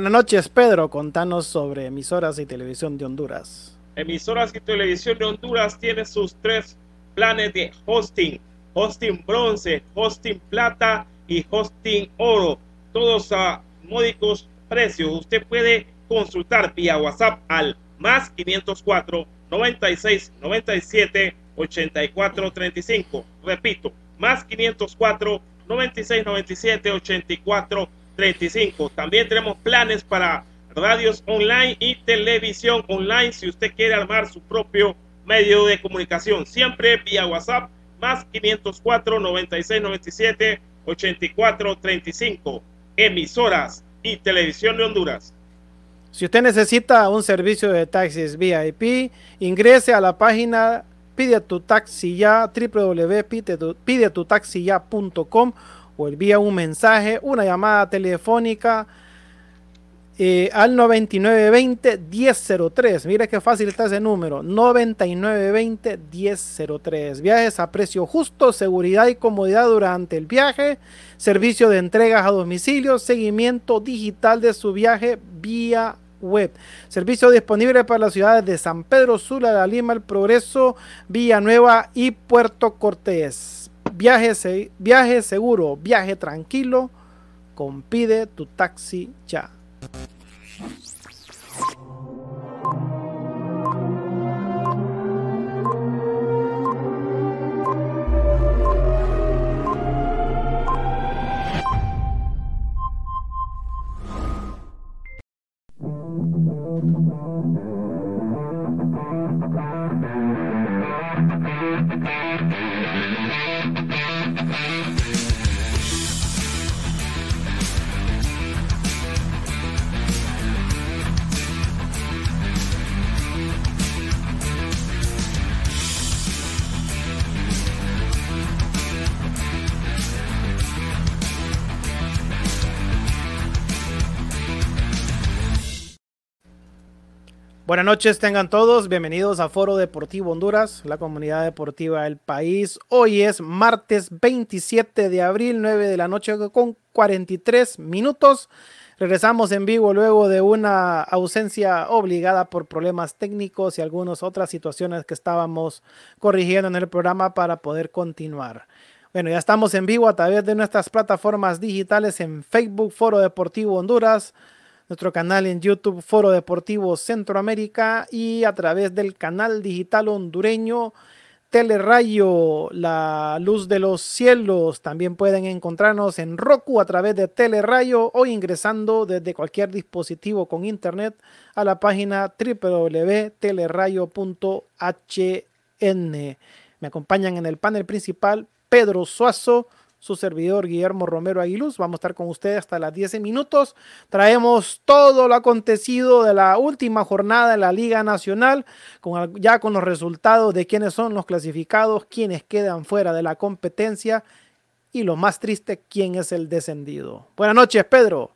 Buenas noches, Pedro. Contanos sobre emisoras y televisión de Honduras. Emisoras y televisión de Honduras tiene sus tres planes de hosting. Hosting bronce, hosting plata y hosting oro. Todos a módicos precios. Usted puede consultar vía WhatsApp al más 504 96 97 84 35. Repito, más 504 96 97 84 35. También tenemos planes para radios online y televisión online si usted quiere armar su propio medio de comunicación. Siempre vía WhatsApp más 504 96 97 84 35. Emisoras y televisión de Honduras. Si usted necesita un servicio de taxis VIP, ingrese a la página pide tu taxi ya www.pidetutaxiya.com envía un mensaje, una llamada telefónica eh, al 9920-1003. Mire qué fácil está ese número. 9920-1003. Viajes a precio justo, seguridad y comodidad durante el viaje, servicio de entregas a domicilio, seguimiento digital de su viaje vía web. Servicio disponible para las ciudades de San Pedro Sula, La Lima, El Progreso, Villanueva y Puerto Cortés. Viaje, viaje seguro, viaje tranquilo, compide tu taxi ya. Thank you. Buenas noches, tengan todos. Bienvenidos a Foro Deportivo Honduras, la comunidad deportiva del país. Hoy es martes 27 de abril, 9 de la noche con 43 minutos. Regresamos en vivo luego de una ausencia obligada por problemas técnicos y algunas otras situaciones que estábamos corrigiendo en el programa para poder continuar. Bueno, ya estamos en vivo a través de nuestras plataformas digitales en Facebook Foro Deportivo Honduras nuestro canal en YouTube Foro Deportivo Centroamérica y a través del canal digital hondureño Telerayo, la luz de los cielos. También pueden encontrarnos en Roku a través de Telerayo o ingresando desde cualquier dispositivo con internet a la página www.telerayo.hn. Me acompañan en el panel principal Pedro Suazo, su servidor Guillermo Romero Aguiluz. Vamos a estar con ustedes hasta las 10 minutos. Traemos todo lo acontecido de la última jornada de la Liga Nacional, ya con los resultados de quiénes son los clasificados, quiénes quedan fuera de la competencia y lo más triste, quién es el descendido. Buenas noches, Pedro.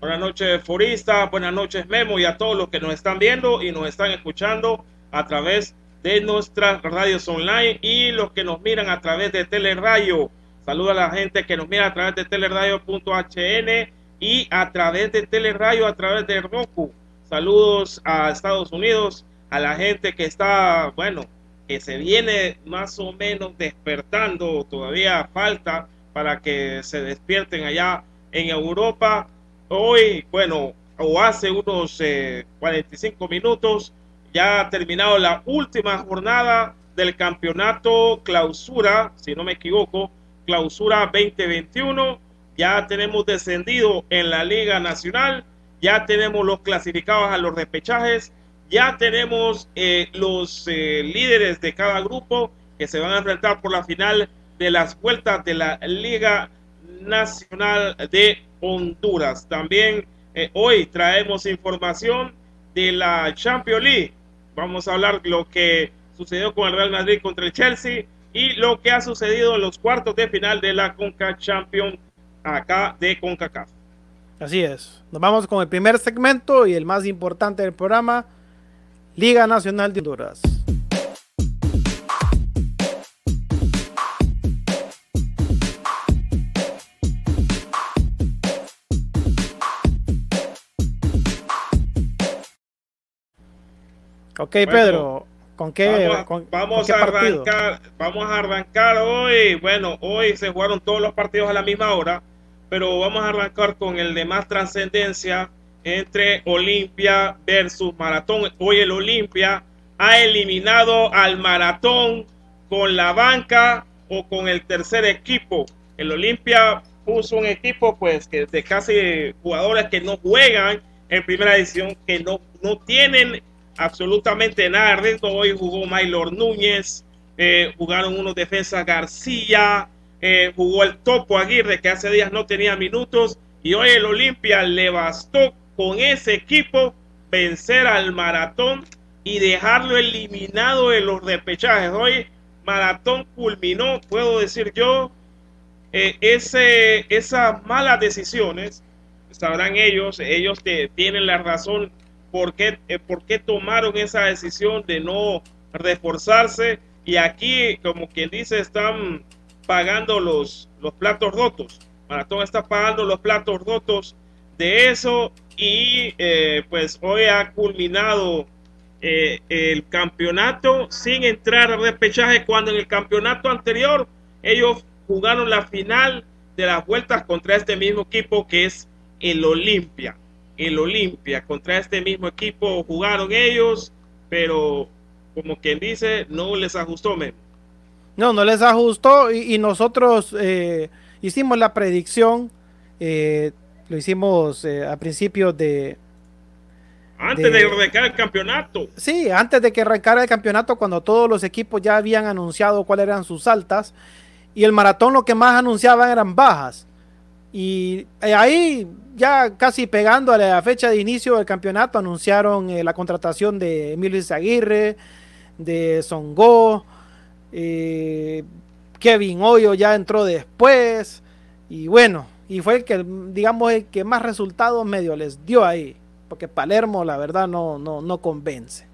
Buenas noches, Forista. Buenas noches, Memo, y a todos los que nos están viendo y nos están escuchando a través de nuestras radios online y los que nos miran a través de Teleradio. Saluda a la gente que nos mira a través de teleradio.hn y a través de Teleradio, a través de Roku. Saludos a Estados Unidos, a la gente que está, bueno, que se viene más o menos despertando, todavía falta para que se despierten allá en Europa. Hoy, bueno, o hace unos 45 eh, minutos, ya ha terminado la última jornada del campeonato clausura, si no me equivoco, clausura 2021. Ya tenemos descendido en la Liga Nacional, ya tenemos los clasificados a los repechajes, ya tenemos eh, los eh, líderes de cada grupo que se van a enfrentar por la final de las vueltas de la Liga Nacional de Honduras. También eh, hoy traemos información de la Champions League Vamos a hablar lo que sucedió con el Real Madrid contra el Chelsea y lo que ha sucedido en los cuartos de final de la Conca Champions acá de CONCACAF. Así es. Nos vamos con el primer segmento y el más importante del programa, Liga Nacional de Honduras. Ok, Pedro, ¿con qué? Vamos, a, arrancar, vamos a arrancar hoy. Bueno, hoy se jugaron todos los partidos a la misma hora, pero vamos a arrancar con el de más trascendencia entre Olimpia versus Maratón. Hoy el Olimpia ha eliminado al Maratón con la banca o con el tercer equipo. El Olimpia puso un equipo pues que de casi jugadores que no juegan en primera edición, que no, no tienen absolutamente nada de Hoy jugó Maylor Núñez, eh, jugaron unos defensas García, eh, jugó el Topo Aguirre que hace días no tenía minutos y hoy el Olimpia le bastó con ese equipo vencer al maratón y dejarlo eliminado de los repechajes. Hoy maratón culminó, puedo decir yo, eh, ese, esas malas decisiones, sabrán ellos, ellos tienen la razón por qué, eh, por qué tomaron esa decisión de no reforzarse. Y aquí, como quien dice, están pagando los, los platos rotos. Maratón está pagando los platos rotos de eso y eh, pues hoy ha culminado eh, el campeonato sin entrar a repechaje cuando en el campeonato anterior ellos jugaron la final de las vueltas contra este mismo equipo que es el Olimpia el Olimpia. Contra este mismo equipo jugaron ellos, pero como quien dice, no les ajustó. No, no les ajustó y, nosotros eh, hicimos la predicción, eh, lo hicimos eh, a principios de... Antes de, arrancar el campeonato. Sí, antes de que arrancara el campeonato, cuando todos los equipos ya habían anunciado cuáles eran sus altas, y el maratón lo que más anunciaban eran bajas. Y ahí ya casi pegando a la fecha de inicio del campeonato, anunciaron eh, la contratación de Emilio Aguirre, de Songo, eh, Kevin Hoyo ya entró después, y bueno, y fue el que, digamos, el que más resultados medio les dio ahí, porque Palermo la verdad no, no, no convence.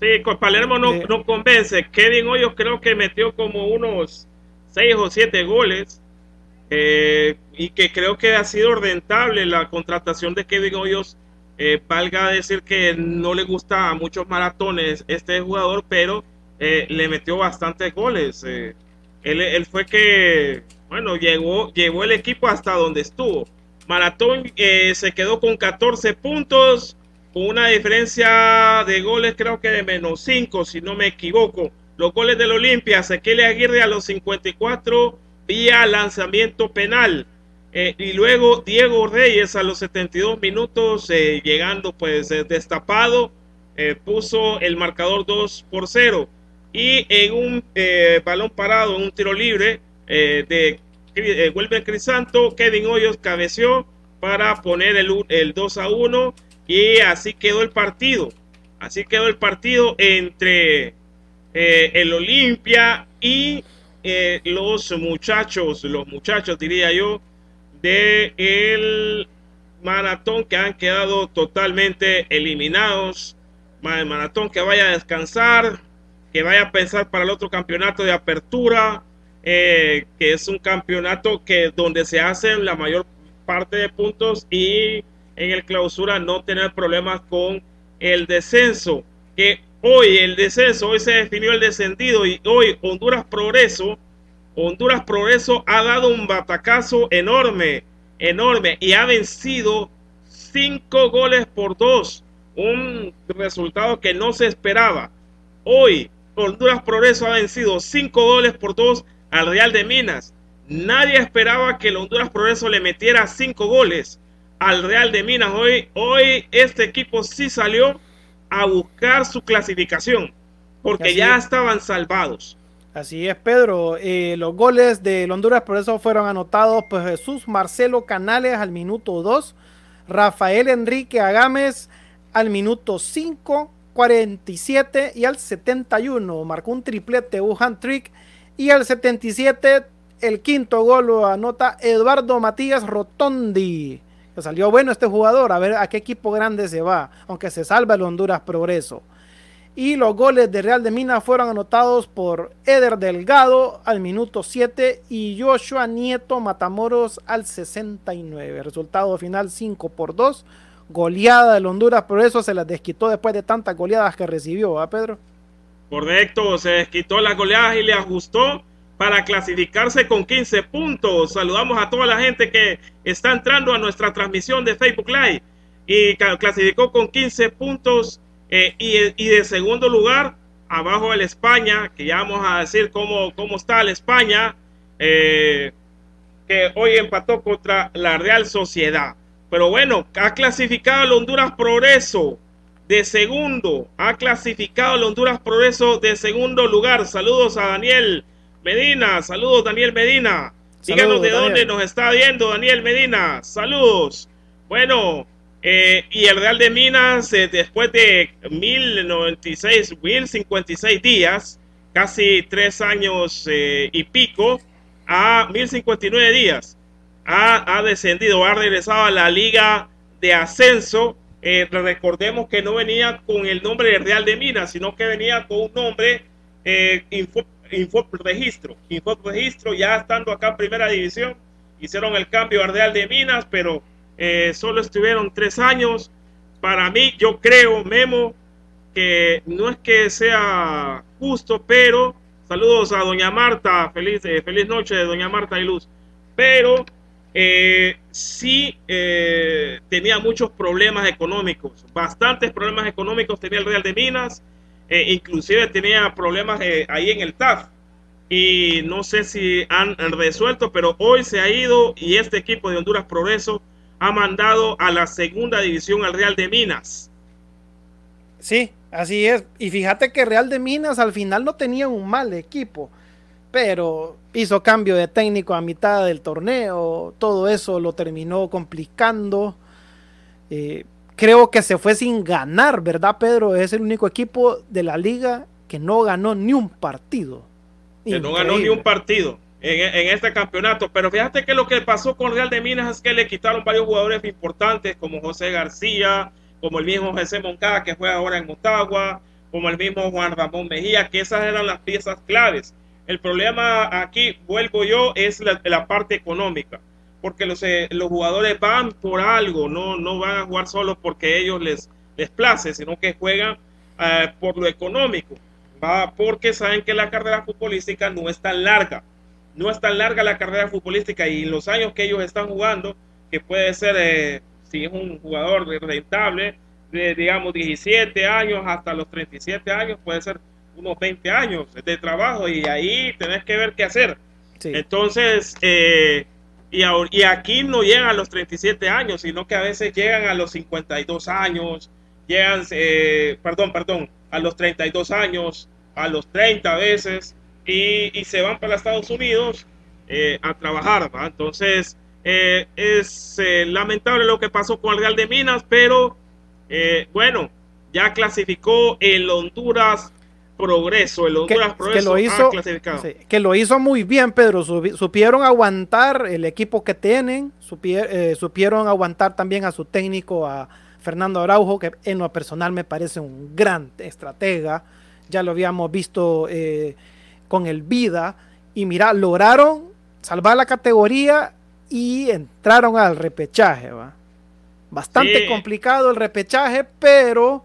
Sí, con Palermo no, no convence. Kevin Hoyos creo que metió como unos seis o siete goles eh, y que creo que ha sido rentable la contratación de Kevin Hoyos. Eh, valga decir que no le gusta a muchos maratones este jugador, pero eh, le metió bastantes goles. Él, él, fue que, bueno, llegó, llevó el equipo hasta donde estuvo. Maratón eh, se quedó con 14 puntos, con una diferencia de goles creo que de menos 5, si no me equivoco. Los goles del Olimpia, Ezequiel Aguirre a los 54 vía lanzamiento penal. Eh, y luego Diego Reyes a los 72 minutos, eh, llegando pues destapado, puso el marcador 2 por 0. Y en un balón parado, en un tiro libre de vuelve Crisanto, Kevin Hoyos cabeció para poner el, el 2 a 1 y así quedó el partido. Así quedó el partido entre eh, el Olimpia y eh, los muchachos, los muchachos diría yo, de el maratón que han quedado totalmente eliminados. El maratón que vaya a descansar, que vaya a pensar para el otro campeonato de apertura eh, que es un campeonato que donde se hacen la mayor parte de puntos y en el clausura no tener problemas con el descenso. Que hoy el descenso, hoy se definió el descendido y hoy Honduras Progreso, Honduras Progreso ha dado un batacazo enorme, enorme y ha vencido cinco goles por dos, un resultado que no se esperaba. Hoy Honduras Progreso ha vencido cinco goles por dos al Real de Minas. Nadie esperaba que el Honduras Progreso le metiera cinco goles al Real de Minas. Hoy, hoy este equipo sí salió a buscar su clasificación porque ya estaban salvados. Así es, Pedro. Eh, los goles del Honduras Progreso fueron anotados por Jesús Marcelo Canales al minuto 2, Rafael Enrique Agames al minuto 5, 47 y al 71. Marcó un triplete, un trick y al 77, el quinto gol lo anota Eduardo Matías Rotondi. Que salió bueno este jugador, a ver a qué equipo grande se va, aunque se salva el Honduras Progreso. Y los goles de Real de Minas fueron anotados por Eder Delgado al minuto 7 y Joshua Nieto Matamoros al 69. Resultado final 5 por 2. Goleada del Honduras Progreso se las desquitó después de tantas goleadas que recibió, ¿a Pedro? Correcto, se desquitó las goleadas y le ajustó para clasificarse con 15 puntos. Saludamos a toda la gente que está entrando a nuestra transmisión de Facebook Live y clasificó con 15 puntos eh, y, de segundo lugar, abajo el España, que ya vamos a decir cómo, cómo está el España, eh, que hoy empató contra la Real Sociedad. Pero bueno, ha clasificado el Honduras Progreso de segundo. Ha clasificado el Honduras Progreso de segundo lugar. Saludos a Daniel Medina. Saludos, Daniel Medina. Díganos de dónde nos está viendo Daniel Medina. Saludos. Bueno, eh, y el Real de Minas, eh, después de 1096, 1056 días, casi tres años eh, y pico, a 1059 días, ha, descendido, ha regresado a la Liga de Ascenso recordemos que no venía con el nombre de Real de Minas, sino que venía con un nombre eh, info, Registro. Info Registro, ya estando acá en Primera División, hicieron el cambio a Real de Minas, pero eh, solo estuvieron tres años. Para mí, yo creo, Memo, que no es que sea justo, pero saludos a Doña Marta, feliz, feliz noche de Doña Marta y Luz, pero eh, sí eh, tenía muchos problemas económicos, bastantes problemas económicos tenía el Real de Minas, eh, inclusive tenía problemas eh, ahí en el TAF y no sé si han, resuelto, pero hoy se ha ido y este equipo de Honduras Progreso ha mandado a la segunda división al Real de Minas. Sí, así es. Y fíjate que Real de Minas al final no tenía un mal equipo pero hizo cambio de técnico a mitad del torneo, todo eso lo terminó complicando. Eh, creo que se fue sin ganar, ¿verdad, Pedro? Es el único equipo de la liga que no ganó ni un partido. Que no ganó ni un partido en, este campeonato. Pero fíjate que lo que pasó con Real de Minas es que le quitaron varios jugadores importantes, como José García, como el mismo José Moncada, que juega ahora en Motagua, como el mismo Juan Ramón Mejía, que esas eran las piezas claves. El problema aquí, vuelvo yo, es la, parte económica, porque los, eh, los jugadores van por algo, no, no van a jugar solo porque ellos les, les place, sino que juegan eh, por lo económico, porque saben que la carrera futbolística no es tan larga, no es tan larga la carrera futbolística y los años que ellos están jugando, que puede ser, eh, si es un jugador rentable, de digamos 17 años hasta los 37 años, puede ser unos 20 años de trabajo y ahí tenés que ver qué hacer. Entonces, eh, y, y, aquí no llegan a los 37 años, sino que a veces llegan a los 52 años, llegan, eh, perdón, perdón, a los 32 años, a los 30 veces, y, y se van para Estados Unidos eh, a trabajar. Entonces, es lamentable lo que pasó con el Real de Minas, pero bueno, ya clasificó el Honduras progreso, el Honduras que, que lo hizo, que lo hizo muy bien, Pedro. supieron aguantar el equipo que tienen, eh, supieron aguantar también a su técnico, a Fernando Araujo, que en lo personal me parece un gran estratega. Ya lo habíamos visto eh, con el Vida. Y mira, lograron salvar la categoría y entraron al repechaje. ¿va? Bastante complicado el repechaje, pero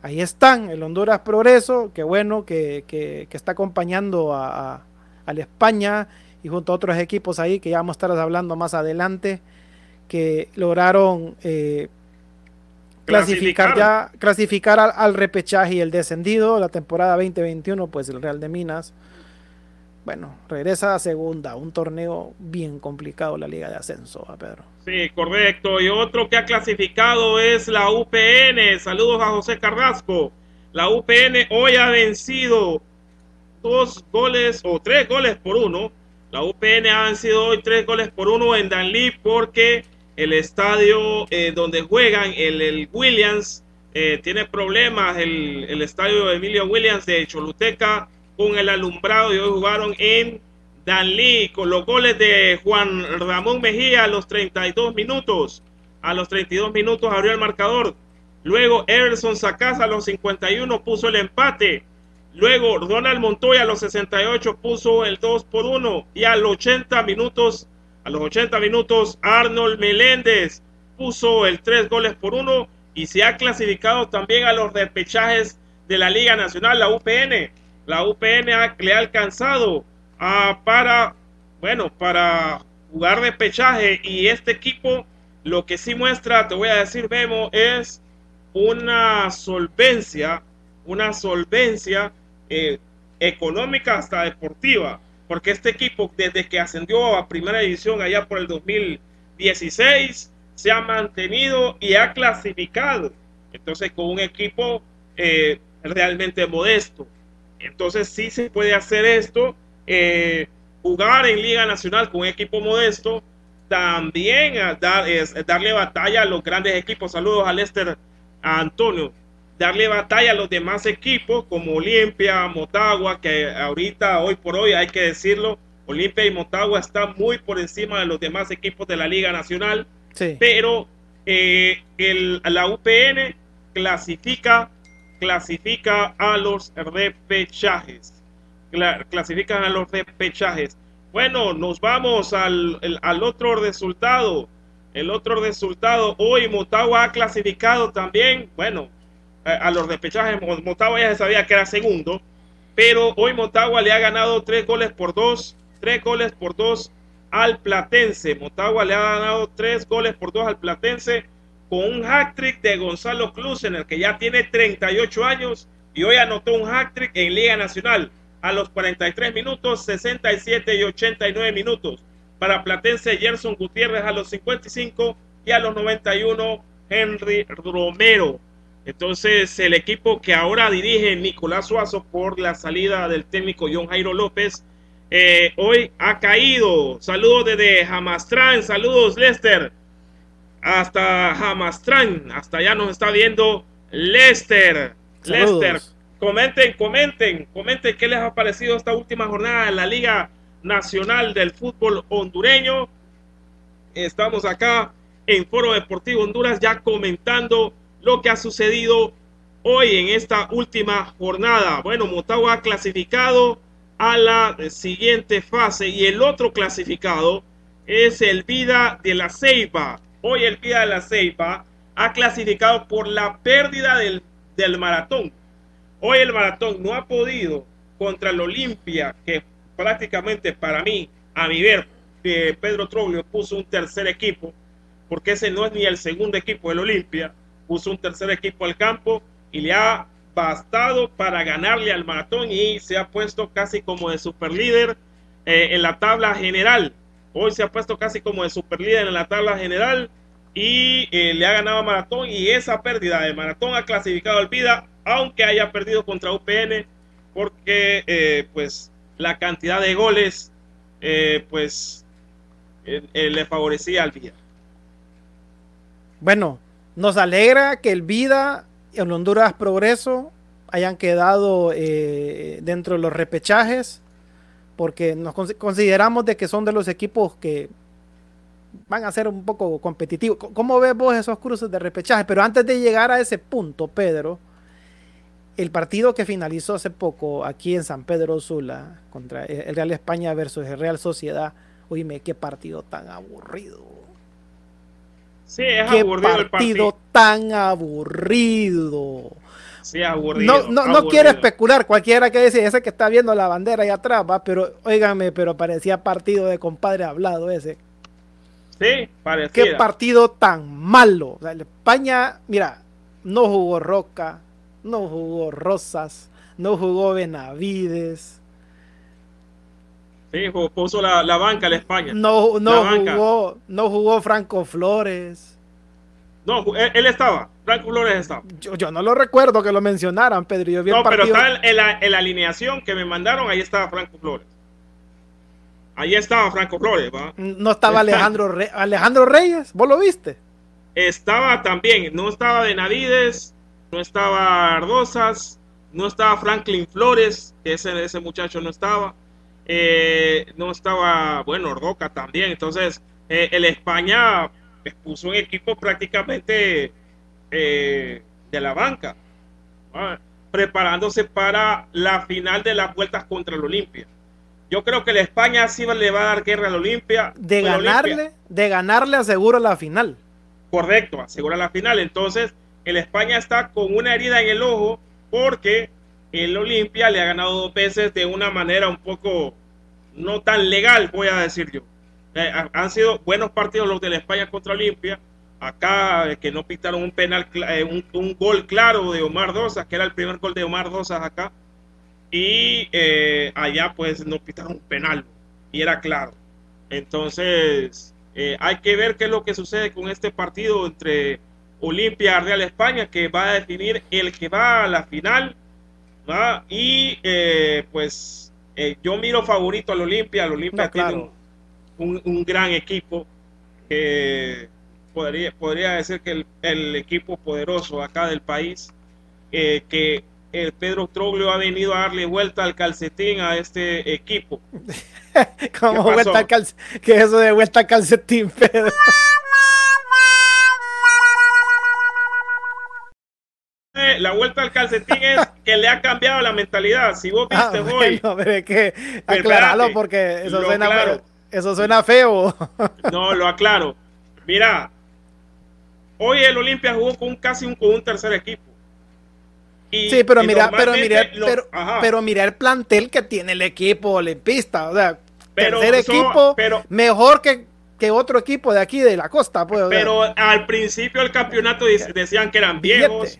ahí están, el Honduras Progreso, que bueno, que, está acompañando a, la España y junto a otros equipos ahí que ya vamos a estar hablando más adelante, que lograron eh, clasificar, ya, clasificar al, al, repechaje y el descendido, la temporada 2021, pues el Real de Minas bueno, regresa a segunda, un torneo bien complicado la Liga de Ascenso, a Pedro. Sí, correcto. Y otro que ha clasificado es la UPN. Saludos a José Carrasco. La UPN hoy ha vencido dos goles o tres goles por uno. La UPN ha vencido hoy tres goles por uno en Danlí porque el estadio eh, donde juegan, el, Williams, eh, tiene problemas. El, el estadio de Emilio Williams de Choluteca con el alumbrado y hoy jugaron en Danlí con los goles de Juan Ramón Mejía a los 32 minutos. A los 32 minutos abrió el marcador. Luego Everson Sacasa a los 51 puso el empate. Luego Ronald Montoya a los 68 puso el 2 por 1 y a los 80 minutos a los 80 minutos Arnold Meléndez puso el 3 goles por 1 y se ha clasificado también a los repechajes de la Liga Nacional, la UPN la UPN le ha alcanzado ah, para, bueno, para jugar de pechaje y este equipo lo que sí muestra, te voy a decir, Memo, es una solvencia, una solvencia eh, económica hasta deportiva, porque este equipo desde que ascendió a primera división allá por el 2016 se ha mantenido y ha clasificado, entonces con un equipo eh, realmente modesto. Entonces sí se puede hacer esto, eh, jugar en Liga Nacional con un equipo modesto, también dar, darle batalla a los grandes equipos. Saludos a Lester, a Antonio. Darle batalla a los demás equipos como Olimpia, Motagua, que ahorita, hoy por hoy, hay que decirlo, Olimpia y Motagua están muy por encima de los demás equipos de la Liga Nacional. Pero eh, el, la UPN clasifica clasifica a los repechajes. clasifican a los repechajes. Bueno, nos vamos al, al otro resultado. El otro resultado, hoy Motagua ha clasificado también, bueno, a, los repechajes. Motagua ya se sabía que era segundo, pero hoy Motagua le ha ganado tres goles por dos, tres goles por dos al Platense. Motagua le ha ganado tres goles por dos al Platense con un hat-trick de Gonzalo Cruz en el que ya tiene 38 años y hoy anotó un hat-trick en Liga Nacional a los 43 minutos, 67 y 89 minutos. Para Platense, Gerson Gutiérrez a los 55 y a los 91, Henry Romero. Entonces, el equipo que ahora dirige Nicolás Suazo por la salida del técnico John Jairo López, eh, hoy ha caído. Saludos desde Jamastrán, saludos Lester hasta Hamastran, hasta allá nos está viendo Lester. Lester, comenten, comenten, comenten qué les ha parecido esta última jornada en la Liga Nacional del Fútbol Hondureño. Estamos acá en Foro Deportivo Honduras ya comentando lo que ha sucedido hoy en esta última jornada. Bueno, Motagua ha clasificado a la siguiente fase y el otro clasificado es el Vida de la Ceiba hoy el Pía de la Ceiba ha clasificado por la pérdida del, maratón. Hoy el maratón no ha podido contra el Olimpia, que prácticamente para mí, a mi ver, que Pedro Troglio puso un tercer equipo. porque ese no es ni el segundo equipo del Olimpia. Puso un tercer equipo al campo y le ha bastado para ganarle al maratón y se ha puesto casi como de superlíder eh, en la tabla general. Hoy se ha puesto casi como de superlíder en la tabla general y eh, le ha ganado a Maratón y esa pérdida de Maratón ha clasificado al Vida, aunque haya perdido contra UPN, porque eh, pues la cantidad de goles pues le favorecía al Vida. Bueno, nos alegra que el Vida en Honduras Progreso hayan quedado eh, dentro de los repechajes, porque nos consideramos de que son de los equipos que van a ser un poco competitivos. ¿Cómo ves vos esos cruces de repechaje? Pero antes de llegar a ese punto, Pedro, el partido que finalizó hace poco aquí en San Pedro Sula contra el Real España versus el Real Sociedad, oíme, qué partido tan aburrido. Sí, es Qué aburrido el partido tan aburrido. Sí, aburrido. No, no, quiero especular, cualquiera que dice, ese que está viendo la bandera ahí atrás, va, pero óigame, pero parecía partido de compadre hablado ese. Sí, parecía. Qué partido tan malo. O sea, España, mira, no jugó Roca, no jugó Rosas, no jugó Benavides, Sí, puso la, la banca la España. No, no jugó, no jugó Franco Flores. No, él, estaba. Franco Flores estaba. Yo, no lo recuerdo que lo mencionaran, Pedro. Yo no, pero está en, la, en, la, alineación que me mandaron, ahí estaba Franco Flores. Ahí estaba Franco Flores, ¿va? No estaba Alejandro, Alejandro Reyes, ¿vos lo viste? Estaba también, no estaba Benavides, no estaba Ardozas, no estaba Franklin Flores, que ese, ese muchacho no estaba. Eh, no estaba, bueno, Roca también. Entonces, eh, el España puso un equipo prácticamente eh, de la banca, preparándose para la final de las vueltas contra el Olimpia. Yo creo que el España sí le va a dar guerra al Olimpia. De ganarle, de ganarle asegura la final. Correcto, asegura la final. Entonces, el España está con una herida en el ojo porque el Olimpia le ha ganado dos veces de una manera un poco no tan legal, voy a decir yo. Eh, han sido buenos partidos los de la España contra Olimpia. Acá eh, que no pitaron un penal, eh, un, gol claro de Omar Dosas, que era el primer gol de Omar Dosas acá. Y allá pues no pitaron un penal y era claro. Entonces hay que ver qué es lo que sucede con este partido entre Olimpia Real España, que va a definir el que va a la final y eh, pues eh, yo miro favorito al Olimpia. El Olimpia tiene un, gran equipo. que podría, podría decir que el, equipo poderoso acá del país. Eh, que el Pedro Troglio ha venido a darle vuelta al calcetín a este equipo. ¿Cómo vuelta al calcetín? ¿Qué es eso de vuelta al calcetín, Pedro? la vuelta al calcetín es que le ha cambiado la mentalidad. Si vos ah, viste hoy. pero que aclararlo porque eso suena, feo, eso suena feo. no, lo aclaro. Mira, hoy el Olimpia jugó con casi un, con un tercer equipo. sí, pero mira, pero mira, pero, mira el plantel que tiene el equipo olimpista. O sea, tercer equipo pero, mejor que, que otro equipo de aquí de la costa. Pues, pero al principio del campeonato decían que eran viejos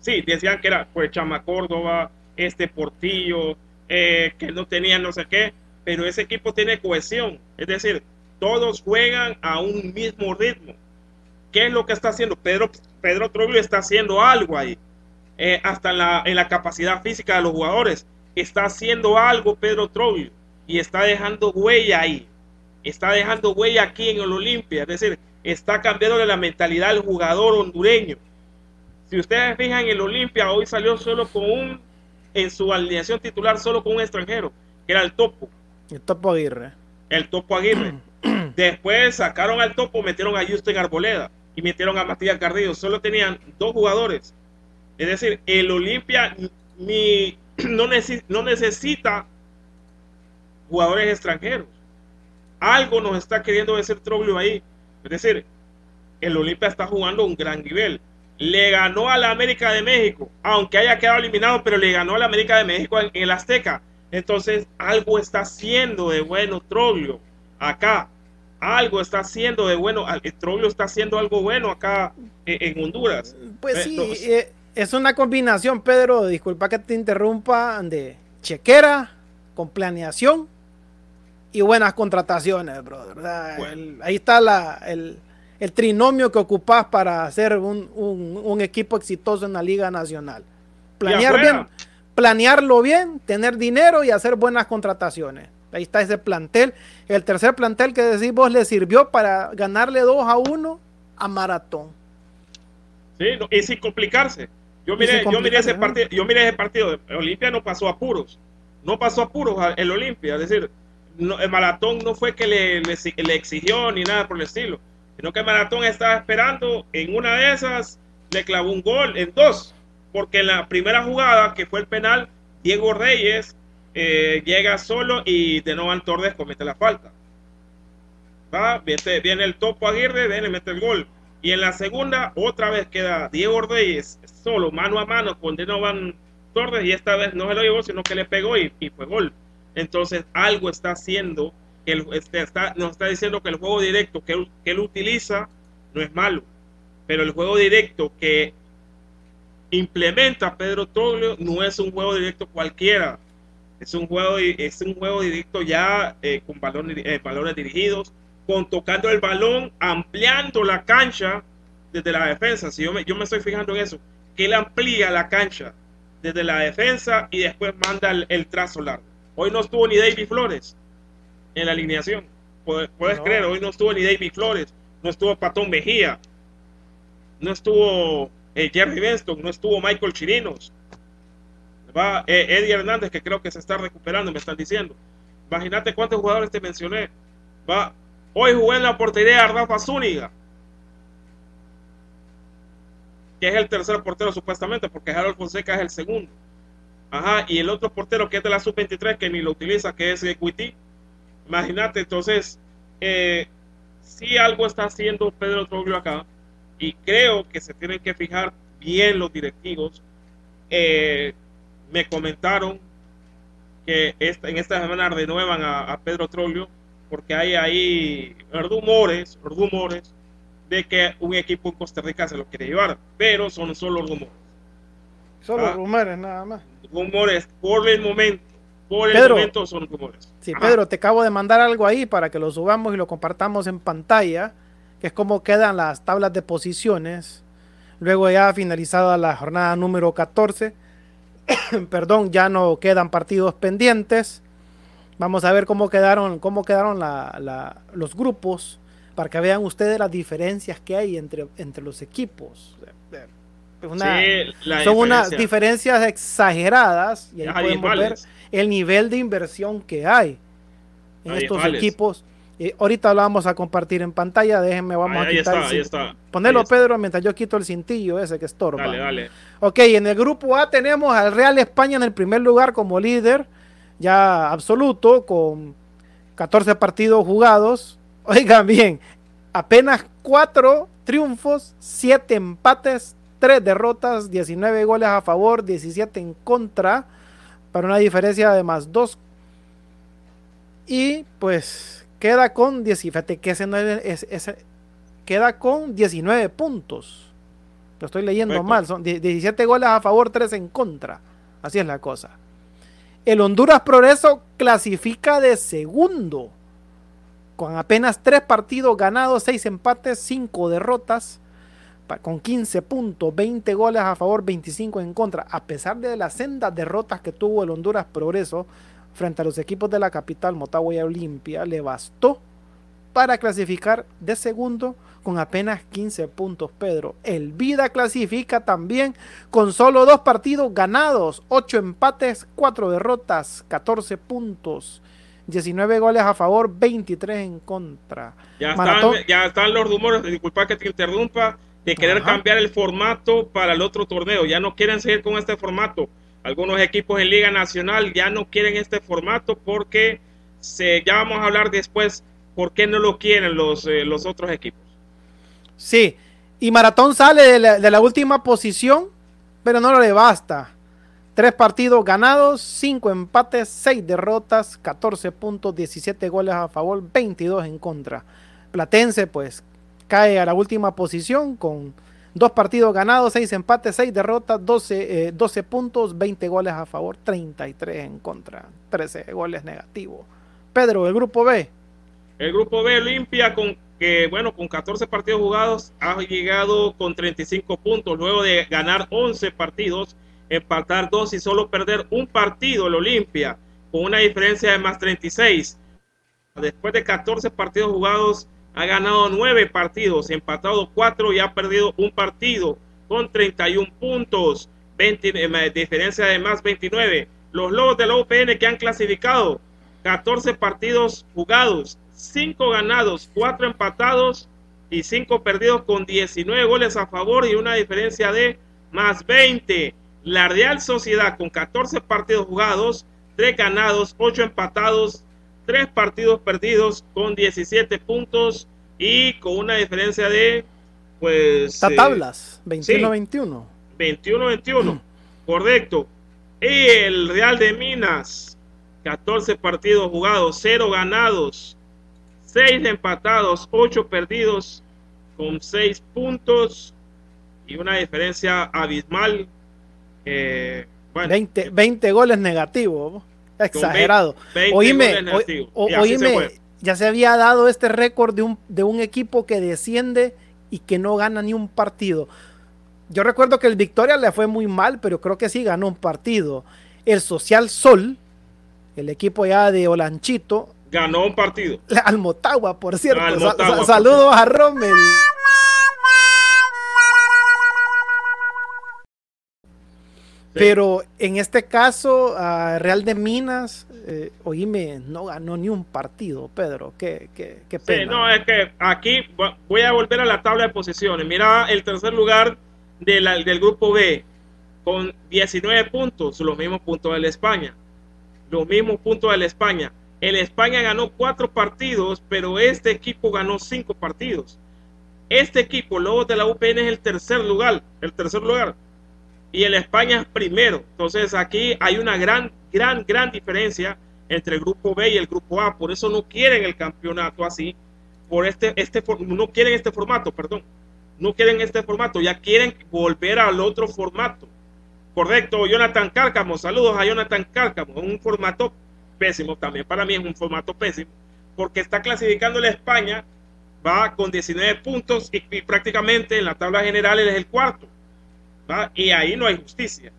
sí, decían que era pues Chama Córdoba, este Portillo, eh, que no tenían no sé qué, pero ese equipo tiene cohesión, es decir, todos juegan a un mismo ritmo. ¿Qué es lo que está haciendo? Pedro, Pedro Troglio está haciendo algo ahí, eh, hasta en la, en la capacidad física de los jugadores. Está haciendo algo Pedro Troglio y está dejando huella ahí. Está dejando huella aquí en el Olimpia, es decir, está cambiando la mentalidad del jugador hondureño si ustedes fijan, el Olimpia hoy salió solo con un, en su alineación titular, solo con un extranjero, que era el Topo. El Topo Aguirre. El Topo Aguirre. Después sacaron al Topo, metieron a Justin Arboleda y metieron a Matías Carrillo. Solo tenían dos jugadores. Es decir, el Olimpia ni, no, no necesita jugadores extranjeros. Algo nos está queriendo decir Troglio ahí. Es decir, el Olimpia está jugando un gran nivel le ganó a la América de México, aunque haya quedado eliminado, pero le ganó a la América de México en, el Azteca. Entonces, algo está haciendo de bueno Troglio acá. Algo está haciendo de bueno, Troglio está haciendo algo bueno acá en, Honduras. Pues sí, eh, es una combinación, Pedro, disculpa que te interrumpa, de chequera con planeación y buenas contrataciones, brother. ahí está la, el, trinomio que ocupas para hacer un, equipo exitoso en la Liga Nacional. Planear bien, planearlo bien, tener dinero y hacer buenas contrataciones. Ahí está ese plantel. El tercer plantel que decís vos le sirvió para ganarle 2 a 1 a Maratón. Sí, y sin complicarse. Yo miré, yo miré ese partido, yo miré ese partido. Olimpia no pasó apuros. No pasó apuros el Olimpia. Es decir, el Maratón no fue que le, le, exigió ni nada por el estilo. Sino que el Maratón estaba esperando. En una de esas le clavó un gol. En dos. Porque en la primera jugada, que fue el penal, Diego Reyes eh, llega solo y de Novan Torres comete la falta. Va, viene, el topo Aguirre, viene, mete el gol. Y en la segunda, otra vez queda Diego Reyes solo, mano a mano con Denovan Torres. Y esta vez no se lo llevó, sino que le pegó y, fue gol. Entonces, algo está haciendo, que él, este, está, nos está diciendo que el juego directo que él, utiliza no es malo. Pero el juego directo que implementa Pedro Toglio no es un juego directo cualquiera. Es un juego, es un juego directo ya eh, con balones, eh, balones dirigidos, con tocando el balón, ampliando la cancha desde la defensa. Si yo me, yo me estoy fijando en eso, que él amplía la cancha desde la defensa y después manda el, trazo largo. Hoy no estuvo ni David Flores en la alineación. Puedes, creer, hoy no estuvo ni David Flores, no estuvo Patón Mejía, no estuvo eh, Jerry Benston, no estuvo Michael Chirinos, Va eh, Eddie Hernández, que creo que se está recuperando, me están diciendo. Imagínate cuántos jugadores te mencioné. Va, hoy jugué en la portería de Rafa Zúñiga, que es el tercer portero supuestamente, porque Harold Fonseca es el segundo. Ajá, y el otro portero que es de la sub-23, que ni lo utiliza, que es Equity. Imagínate, entonces, eh, si algo está haciendo Pedro Troglio acá, y creo que se tienen que fijar bien los directivos. Eh, me comentaron que esta, en esta semana renuevan a, Pedro Troglio porque hay ahí rumores, rumores de que un equipo en Costa Rica se lo quiere llevar, pero son solo rumores. Solo ah. rumores nada más. Rumores por el momento. Por el momento son rumores. Sí, Pedro, te acabo de mandar algo ahí para que lo subamos y lo compartamos en pantalla, que es como quedan las tablas de posiciones. Luego ya finalizada la jornada número 14 perdón, ya no quedan partidos pendientes. Vamos a ver cómo quedaron, cómo quedaron los grupos para que vean ustedes las diferencias que hay entre, entre los equipos. son unas diferencias exageradas y ahí podemos ver el nivel de inversión que hay en estos equipos ahorita lo vamos a compartir en pantalla. Déjenme, vamos a quitar. Está, ahí está. Ponelo, Pedro, mientras yo quito el cintillo ese que estorba. Dale, dale. Ok, en el grupo A tenemos al Real España en el primer lugar como líder, ya absoluto, con 14 partidos jugados. Oigan bien, apenas 4 triunfos, 7 empates, 3 derrotas, 19 goles a favor, 17 en contra, para una diferencia de más 2. Y pues queda con 10, fíjate que ese, no es, queda con 19 puntos. Lo estoy leyendo mal, son 17 goles a favor, 3 en contra. Así es la cosa. El Honduras Progreso clasifica de segundo, con apenas 3 partidos ganados, 6 empates, 5 derrotas, con 15 puntos, 20 goles a favor, 25 en contra. A pesar de las sendas derrotas que tuvo el Honduras Progreso, frente a los equipos de la capital, Motagua y Olimpia, le bastó para clasificar de segundo con apenas 15 puntos, Pedro. El Vida clasifica también con solo dos partidos ganados, 8 empates, 4 derrotas, 14 puntos. 19 goles a favor, 23 en contra. Ya, están, ya están los rumores, disculpa que te interrumpa, de querer cambiar el formato para el otro torneo. Ya no quieren seguir con este formato. Algunos equipos en Liga Nacional ya no quieren este formato porque se, ya vamos a hablar después por qué no lo quieren los, eh, los otros equipos. Sí, y Maratón sale de la, última posición, pero no le basta. Tres partidos ganados, cinco empates, seis derrotas, 14 puntos, 17 goles a favor, 22 en contra. Platense pues cae a la última posición con dos partidos ganados, seis empates, seis derrotas, 12, 12 eh, puntos, 20 goles a favor, 33 en contra, 13 goles negativos. Pedro, el grupo B. El grupo B Olimpia con que bueno, con 14 partidos jugados ha llegado con 35 puntos luego de ganar 11 partidos, empatar dos y solo perder un partido el Olimpia con una diferencia de más 36. Después de 14 partidos jugados ha ganado 9 partidos, empatado 4 y ha perdido un partido con 31 puntos, 20, eh, diferencia de más 29. Los Lobos de la UPN que han clasificado 14 partidos jugados, 5 ganados, 4 empatados y 5 perdidos con 19 goles a favor y una diferencia de más 20. La Real Sociedad con 14 partidos jugados, 3 ganados, 8 empatados, 3 partidos perdidos con 17 puntos y con una diferencia de pues... Está tablas, 21-21. 21-21, correcto. Y el Real de Minas 14 partidos jugados, 0 ganados, 6 empatados, 8 perdidos, con 6 puntos y una diferencia abismal. Eh, 20, goles negativos, exagerado. oíme, oíme ya se había dado este récord de un, de un equipo que desciende y que no gana ni un partido. Yo recuerdo que el Victoria le fue muy mal, pero creo que sí ganó un partido. El Social Sol, el equipo ya de Olanchito. Ganó un partido. Al Motagua, por cierto. saludos a Rommel. Pero en este caso, Real de Minas, eh, oíme, no ganó ni un partido, Pedro. Qué, qué, qué pena. Sí, no, es que aquí voy a volver a la tabla de posiciones. Mira el tercer lugar del grupo B con 19 puntos, los mismos puntos de la España los mismos puntos de la España. El España ganó cuatro partidos, pero este equipo ganó cinco partidos. Este equipo, luego de la UPN, es el tercer lugar, el tercer lugar. Y el España es primero. Entonces aquí hay una gran, gran, gran diferencia entre el grupo B y el grupo A. Por eso no quieren el campeonato así. Por este, este, no quieren este formato, perdón. No quieren este formato, ya quieren volver al otro formato Correcto, Jonathan Cárcamo. Saludos a Jonathan Cárcamo. Un formato pésimo también. Para mí es un formato pésimo. Porque está clasificando la España. Va con 19 puntos y, prácticamente en la tabla general es el cuarto. Y ahí no hay justicia.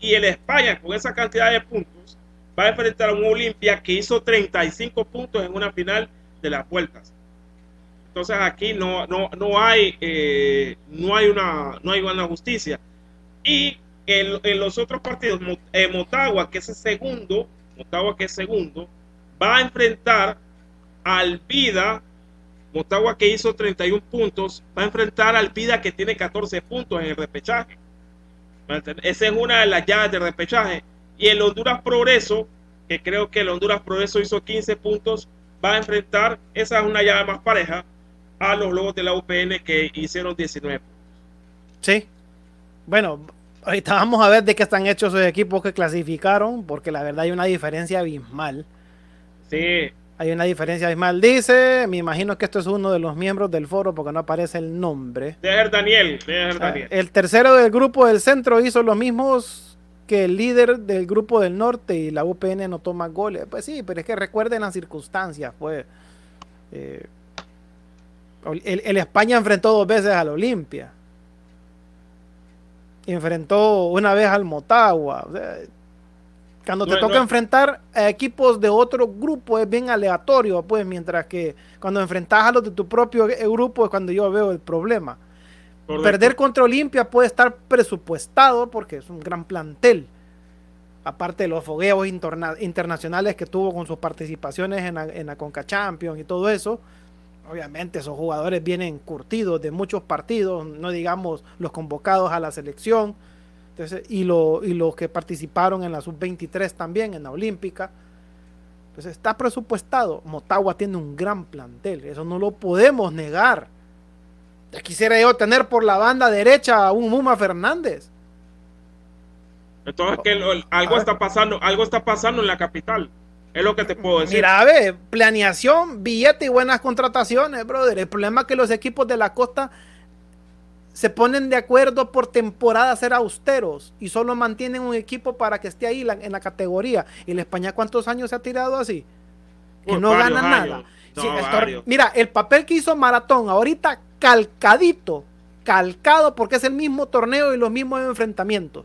Y el España con esa cantidad de puntos va a enfrentar a un Olimpia que hizo 35 puntos en una final de las vueltas. Entonces aquí no, no, no hay eh, no hay una no hay una justicia. Y en, los otros partidos, eh, Motagua, que es el segundo, Motagua que es segundo, va a enfrentar al Vida, Motagua que hizo 31 puntos, va a enfrentar al Vida que tiene 14 puntos en el repechaje. Esa es una de las llaves de repechaje. Y el Honduras Progreso, que creo que el Honduras Progreso hizo 15 puntos, va a enfrentar, esa es una llave más pareja, a los Lobos de la UPN que hicieron 19 puntos. Sí. Bueno, Ahorita vamos a ver de qué están hechos esos equipos que clasificaron, porque la verdad hay una diferencia abismal. Sí. Hay una diferencia abismal. Dice, me imagino que esto es uno de los miembros del foro porque no aparece el nombre. Debe Daniel. Debe Daniel. El tercero del grupo del centro hizo los mismos que el líder del grupo del norte y la UPN no toma goles. Pues sí, pero es que recuerden las circunstancias. Pues, eh, el, el España enfrentó dos veces al Olimpia enfrentó una vez al Motagua. cuando te toca enfrentar a equipos de otro grupo es bien aleatorio, pues, mientras que cuando enfrentas a los de tu propio grupo es cuando yo veo el problema. Perder contra Olimpia puede estar presupuestado porque es un gran plantel. Aparte de los fogueos internacionales que tuvo con sus participaciones en la, en la Conca Champions y todo eso, obviamente esos jugadores vienen curtidos de muchos partidos, no digamos los convocados a la selección, entonces, y, lo, y los que participaron en la sub-23 también, en la olímpica. Entonces está presupuestado. Motagua tiene un gran plantel, eso no lo podemos negar. Ya quisiera yo tener por la banda derecha a un Muma Fernández. Entonces que algo está pasando, algo está pasando en la capital. Es lo que te puedo decir. Mira, a ver, planeación, billete y buenas contrataciones, brother. El problema es que los equipos de la costa se ponen de acuerdo por temporada a ser austeros y solo mantienen un equipo para que esté ahí en la categoría. ¿Y la España cuántos años se ha tirado así? Que no gana nada. mira, el papel que hizo Maratón ahorita calcadito, calcado porque es el mismo torneo y los mismos enfrentamientos.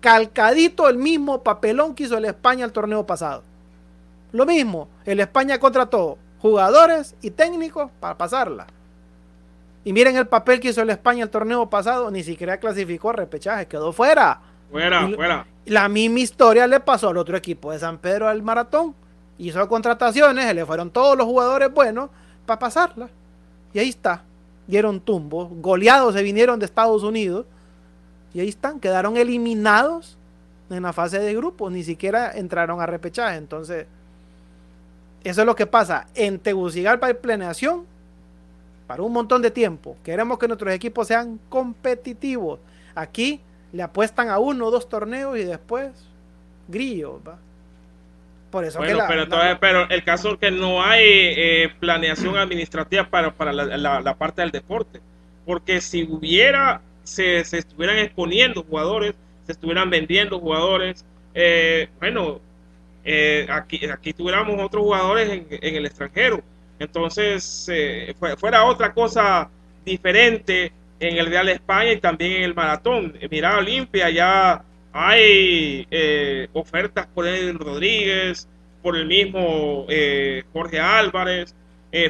Calcadito el mismo papelón que hizo el España el torneo pasado. Lo mismo, el España contrató jugadores y técnicos para pasarla. Y miren el papel que hizo el España el torneo pasado, ni siquiera clasificó a repechaje, quedó fuera. Fuera, fuera. La misma historia le pasó al otro equipo de San Pedro al Maratón. Hizo contrataciones, se le fueron todos los jugadores buenos para pasarla. Y ahí está. Dieron tumbos, goleados se vinieron de Estados Unidos. Y ahí están, quedaron eliminados en la fase de grupos, ni siquiera entraron a repechaje. Entonces, eso es lo que pasa. En Tegucigalpa hay planeación para un montón de tiempo. Queremos que nuestros equipos sean competitivos. Aquí le apuestan a uno o dos torneos y después grillos. Por eso que pero, pero el caso es que no hay eh, planeación administrativa para, para la, parte del deporte. Porque si hubiera, se, se, estuvieran exponiendo jugadores, se estuvieran vendiendo jugadores, eh, bueno, eh, aquí, aquí tuviéramos otros jugadores en, el extranjero. Entonces, eh, fuera otra cosa diferente en el Real España y también en el maratón. Mira, Olimpia ya hay eh, ofertas por el Rodríguez, por el mismo Jorge Álvarez.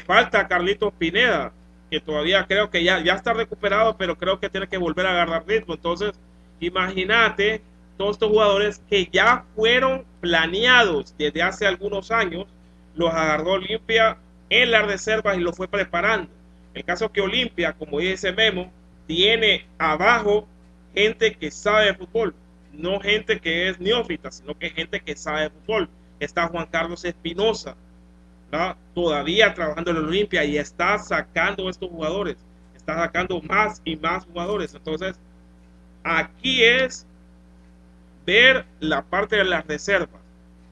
falta Carlitos Pineda, que todavía creo que ya, ya está recuperado, pero creo que tiene que volver a agarrar ritmo. Entonces, imagínate todos estos jugadores que ya fueron planeados desde hace algunos años, los agarró Olimpia en las reservas y los fue preparando. El caso que Olimpia, como dice Memo, tiene abajo gente que sabe de fútbol, no gente que es neófita, sino que gente que sabe de fútbol. Está Juan Carlos Espinosa, todavía trabajando en Olimpia y está sacando estos jugadores, está sacando más y más jugadores. Entonces, aquí es ver la parte de las reservas.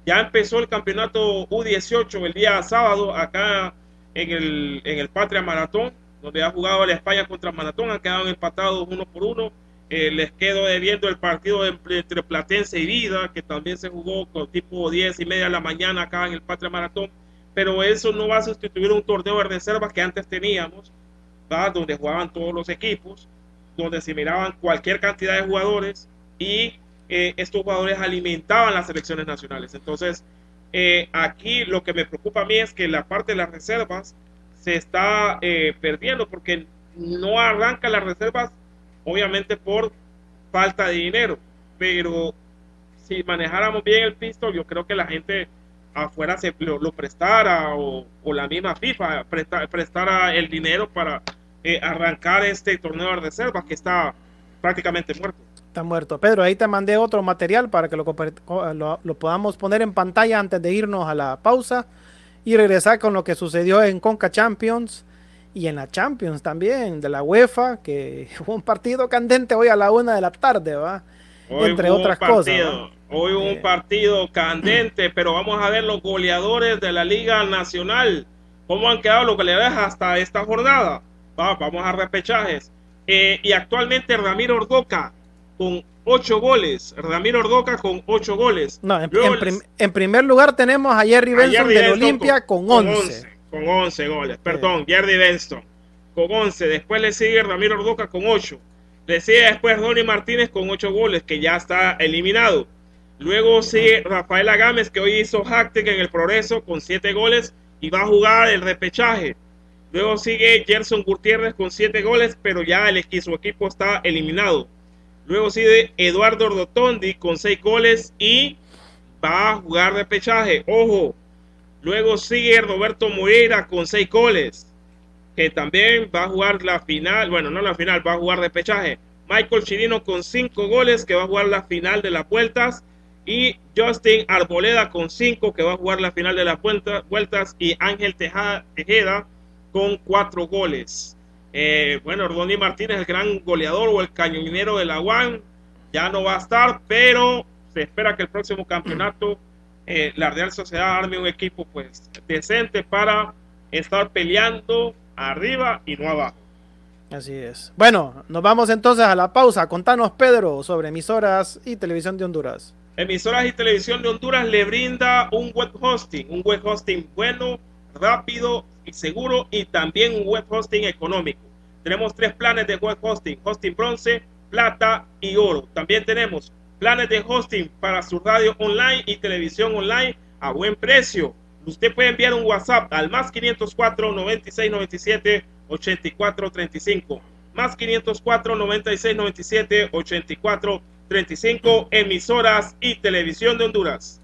Ya empezó el campeonato U18 el día sábado acá en el, en el Patria Maratón, donde ha jugado la España contra Maratón, han quedado empatados uno por uno. Eh, les quedo debiendo el partido entre Platense y Vida, que también se jugó con tipo 10 y media de la mañana acá en el Patria Maratón. Pero eso no va a sustituir un torneo de reservas que antes teníamos, donde jugaban todos los equipos, donde se miraban cualquier cantidad de jugadores y eh, estos jugadores alimentaban las selecciones nacionales. Entonces, eh, aquí lo que me preocupa a mí es que la parte de las reservas se está eh, perdiendo porque no arranca las reservas, obviamente por falta de dinero, pero si manejáramos bien el pistol, yo creo que la gente afuera se lo, prestara o, la misma FIFA prestara el dinero para arrancar este torneo de reservas que está prácticamente muerto. Está muerto. Pedro, ahí te mandé otro material para que lo, lo, podamos poner en pantalla antes de irnos a la pausa y regresar con lo que sucedió en Conca Champions y en la Champions también de la UEFA, que hubo un partido candente hoy a la una de la tarde, ¿va? Entre otras cosas. Hoy hubo un partido candente, pero vamos a ver los goleadores de la Liga Nacional. ¿Cómo han quedado los goleadores hasta esta jornada? Va, vamos a repechajes. Eh, y actualmente Ramiro Ordoca con 8 goles. Ramiro Ordoca con 8 goles. No, en, primer lugar tenemos a Jerry Benson de Olimpia con 11. Con 11 goles, perdón, Jerry Benson con 11. Después le sigue Ramiro Ordoca con 8. Le sigue después Ronnie Martínez con 8 goles, que ya está eliminado. Luego sigue Rafael Agames, que hoy hizo hack en el progreso con 7 goles y va a jugar el repechaje. Luego sigue Gerson Gutiérrez con 7 goles, pero ya el, su equipo está eliminado. Luego sigue Eduardo Rotondi con 6 goles y va a jugar de pechaje. Ojo. Luego sigue Roberto Moreira con 6 goles. Que también va a jugar la final. Bueno, no la final, va a jugar de pechaje. Michael Chirino con 5 goles que va a jugar la final de las vueltas. Y Justin Arboleda con 5 que va a jugar la final de las vueltas. Y Ángel Tejeda con 4 goles. Eh, bueno, Ronnie Martínez, el gran goleador o el cañonero de la UAN, ya no va a estar, pero se espera que el próximo campeonato eh, la Real Sociedad arme un equipo pues decente para estar peleando arriba y no abajo. Así es. Bueno, nos vamos entonces a la pausa. Contanos, Pedro, sobre emisoras y televisión de Honduras. Emisoras y televisión de Honduras le brinda un web hosting, un web hosting bueno, rápido y seguro y también un web hosting económico. Tenemos tres planes de web hosting, hosting bronce, plata y oro. También tenemos planes de hosting para su radio online y televisión online a buen precio. Usted puede enviar un WhatsApp al más 504 96 97 84 35. Más 504 96 97 84 35 emisoras y televisión de Honduras.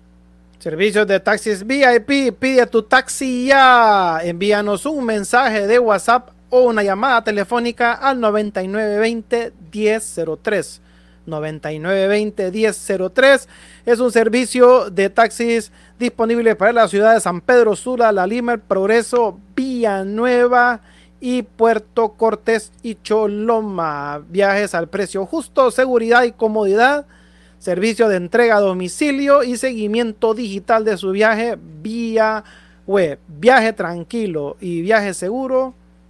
Servicios de taxis VIP, pide tu taxi ya. Envíanos un mensaje de WhatsApp o una llamada telefónica al 9920 1003. 9920 1003 es un servicio de taxis disponible para la ciudad de San Pedro Sula, La Lima, El Progreso, Nueva y Puerto Cortés y Choloma. Viajes al precio justo, seguridad y comodidad servicio de entrega a domicilio y seguimiento digital de su viaje vía web. Viaje tranquilo y viaje seguro.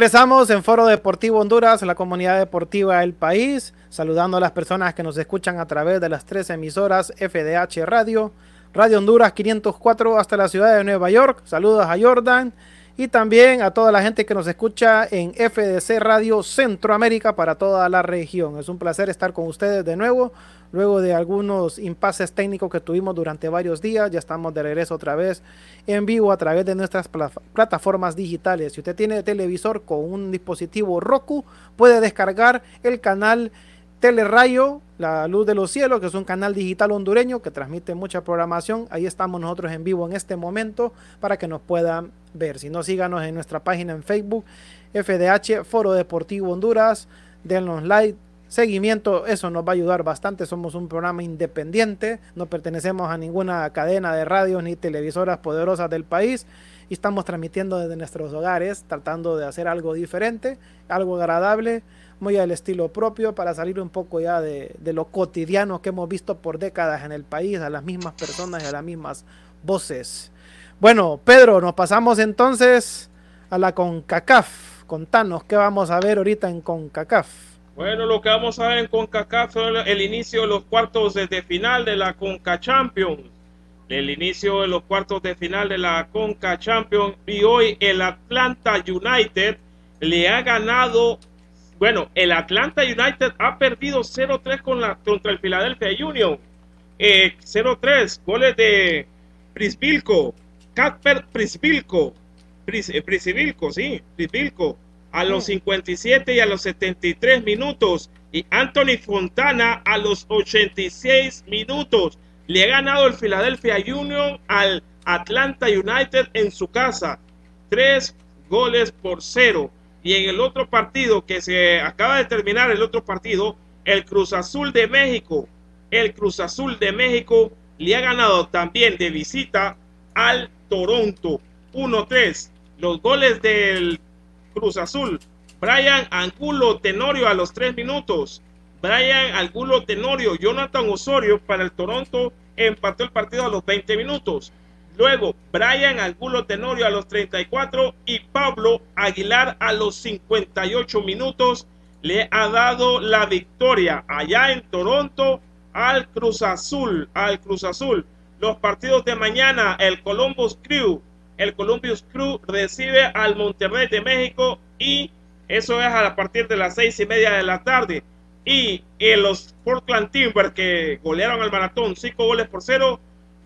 Regresamos en Foro Deportivo Honduras, la comunidad deportiva del país, saludando a las personas que nos escuchan a través de las tres emisoras FDH Radio, Radio Honduras 504 hasta la ciudad de Nueva York. Saludos a Jordan y también a toda la gente que nos escucha en FDC Radio Centroamérica para toda la región. Es un placer estar con ustedes de nuevo Luego de algunos impases técnicos que tuvimos durante varios días, ya estamos de regreso otra vez en vivo a través de nuestras plataformas digitales. Si usted tiene televisor con un dispositivo Roku, puede descargar el canal Telerayo, La Luz de los Cielos, que es un canal digital hondureño que transmite mucha programación. Ahí estamos nosotros en vivo en este momento para que nos puedan ver. Si no, síganos en nuestra página en Facebook, FDH, Foro Deportivo Honduras. Denos like, seguimiento, eso nos va a ayudar bastante. Somos un programa independiente, no pertenecemos a ninguna cadena de radios ni televisoras poderosas del país y estamos transmitiendo desde nuestros hogares, tratando de hacer algo diferente, algo agradable, muy al estilo propio para salir un poco ya de, de lo cotidiano que hemos visto por décadas en el país, a las mismas personas y a las mismas voces. Bueno, Pedro, nos pasamos entonces a la CONCACAF. Contanos qué vamos a ver ahorita en CONCACAF. Bueno, lo que vamos a ver en CONCACAF es el inicio de los cuartos de final de la CONCA Champions. El inicio de los cuartos de final de la CONCA Champions. Y hoy el Atlanta United le ha ganado. Bueno, el Atlanta United ha perdido 0-3 con la, contra el Philadelphia Union. Eh, 0-3, goles de Prisvilco, Casper Prisvilco, Pris, eh, Prisvilco, sí, Prisvilco a los 57 y a los 73 minutos. Y Anthony Fontana a los 86 minutos. Le ha ganado el Philadelphia Union al Atlanta United en su casa. Tres goles por cero. Y en el otro partido que se acaba de terminar, el otro partido, el Cruz Azul de México. El Cruz Azul de México le ha ganado también de visita al Toronto 1-3. Los goles del Cruz Azul. Brian Angulo Tenorio a los 3 minutos. Brian Angulo Tenorio, Jonathan Osorio para el Toronto empató el partido a los 20 minutos. Luego, Brian Angulo Tenorio a los 34 y Pablo Aguilar a los 58 minutos le ha dado la victoria allá en Toronto al Cruz Azul, al Cruz Azul. Los partidos de mañana, el Columbus Crew el Columbus Crew recibe al Monterrey de México y eso es a partir de las seis y media de la tarde. Y, los Portland Timbers que golearon al maratón cinco goles por cero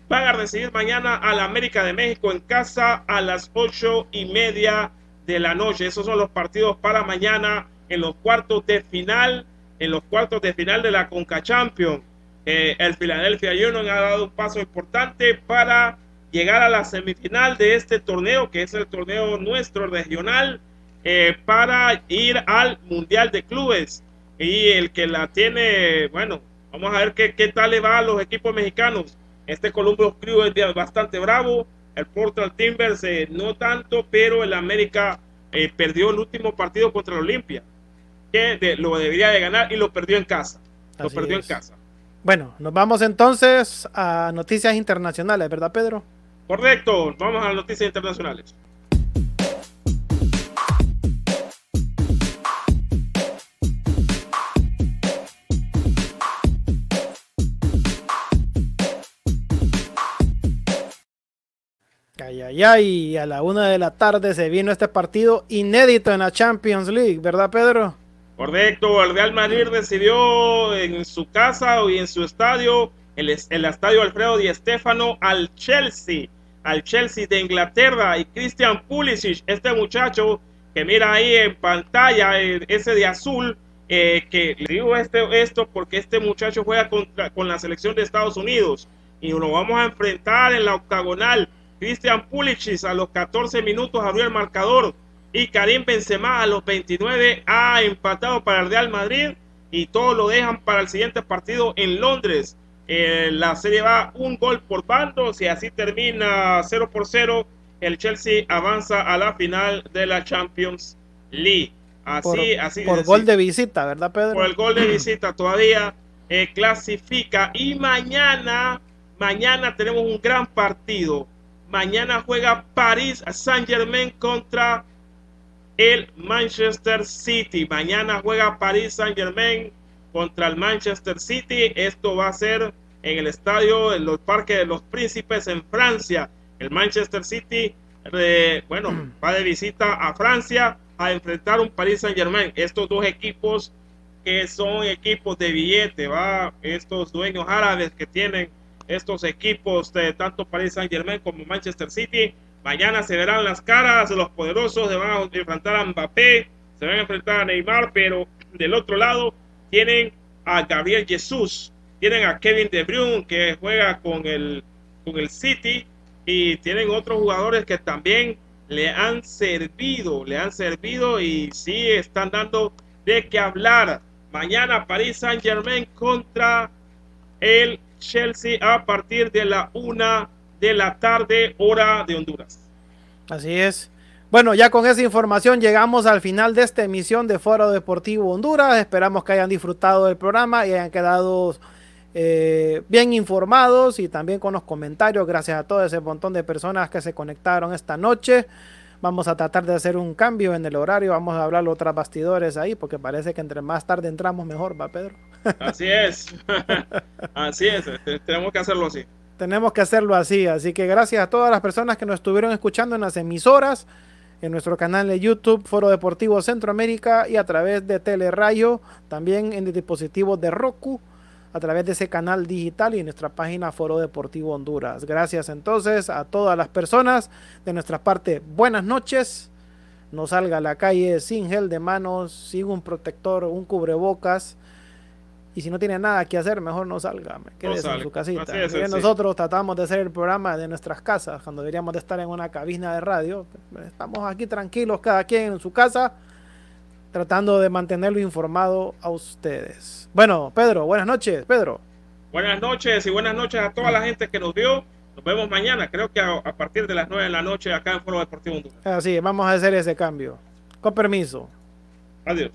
van a recibir mañana al América de México en casa a las ocho y media de la noche. Esos son los partidos para mañana en los cuartos de final, en los cuartos de final de la Conca Champions. Eh, el Philadelphia Union ha dado un paso importante para llegar a la semifinal de este torneo, que es el torneo nuestro regional, eh, para ir al Mundial de Clubes. Y el que la tiene, bueno, vamos a ver qué, qué tal le va a los equipos mexicanos. Este Columbus Crew es bastante bravo, el Portal Timbers eh, no tanto, pero el América eh, perdió el último partido contra el Olimpia, que lo debería de ganar y lo perdió en casa. Lo perdió en casa. Bueno, nos vamos entonces a noticias internacionales, ¿verdad, Pedro? Correcto, vamos a las noticias internacionales. Ay, ay, ay, a la una de la tarde se vino este partido inédito en la Champions League, ¿verdad, Pedro? Correcto, el Real Madrid recibió en su casa y en su estadio, el, el estadio Alfredo Di Stéfano, al Chelsea al Chelsea de Inglaterra y Christian Pulisic, este muchacho que mira ahí en pantalla, ese de azul, eh, que le digo este, esto porque este muchacho juega contra, con la selección de Estados Unidos y lo vamos a enfrentar en la octagonal. Christian Pulisic a los 14 minutos abrió el marcador y Karim Benzema a los 29 ha empatado para el Real Madrid y todo lo dejan para el siguiente partido en Londres. Eh, la serie va un gol por bando. Si así termina 0 por 0, el Chelsea avanza a la final de la Champions League. Así, por, así. Por gol de visita, ¿verdad, Pedro? Por el gol de visita todavía eh, clasifica. Y mañana, mañana tenemos un gran partido. Mañana juega París Saint Germain contra el Manchester City. Mañana juega París Saint Germain contra el Manchester City. Esto va a ser en el estadio, en los parques de los príncipes en Francia. El Manchester City, eh, bueno, va de visita a Francia a enfrentar un Paris Saint Germain. Estos dos equipos que son equipos de billete, va, estos dueños árabes que tienen estos equipos de tanto Paris Saint Germain como Manchester City. Mañana se verán las caras, los poderosos se van a enfrentar a Mbappé, se van a enfrentar a Neymar, pero del otro lado tienen a Gabriel Jesús, tienen a Kevin De Bruyne que juega con el, con el City y tienen otros jugadores que también le han servido, le han servido y sí están dando de qué hablar. Mañana París Saint Germain contra el Chelsea a partir de la una de la tarde, hora de Honduras. Así es. Bueno, ya con esa información llegamos al final de esta emisión de Foro Deportivo Honduras. Esperamos que hayan disfrutado del programa y hayan quedado eh, bien informados y también con los comentarios. Gracias a todo ese montón de personas que se conectaron esta noche. Vamos a tratar de hacer un cambio en el horario. Vamos a hablar otras bastidores ahí, porque parece que entre más tarde entramos mejor, ¿va, Pedro? Así es. así es. Tenemos que hacerlo así. Tenemos que hacerlo así. Así que gracias a todas las personas que nos estuvieron escuchando en las emisoras, en nuestro canal de YouTube, Foro Deportivo Centroamérica y a través de Telerayo, también en dispositivos de Roku a través de ese canal digital y en nuestra página Foro Deportivo Honduras. Gracias entonces a todas las personas de nuestra parte. Buenas noches. No salga a la calle sin gel de manos, sin un protector, un cubrebocas. Y si no tiene nada que hacer, mejor no salga. Quédese en su casita. nosotros tratamos de hacer el programa de nuestras casas, cuando deberíamos de estar en una cabina de radio. Estamos aquí tranquilos, cada quien en su casa tratando de mantenerlo informado a ustedes. Bueno, Pedro, buenas noches, Pedro. Buenas noches y buenas noches a toda la gente que nos vio. Nos vemos mañana, creo que a, partir de las 9 de la noche acá en Foro Deportivo Honduras. Así, vamos a hacer ese cambio. Con permiso. Adiós.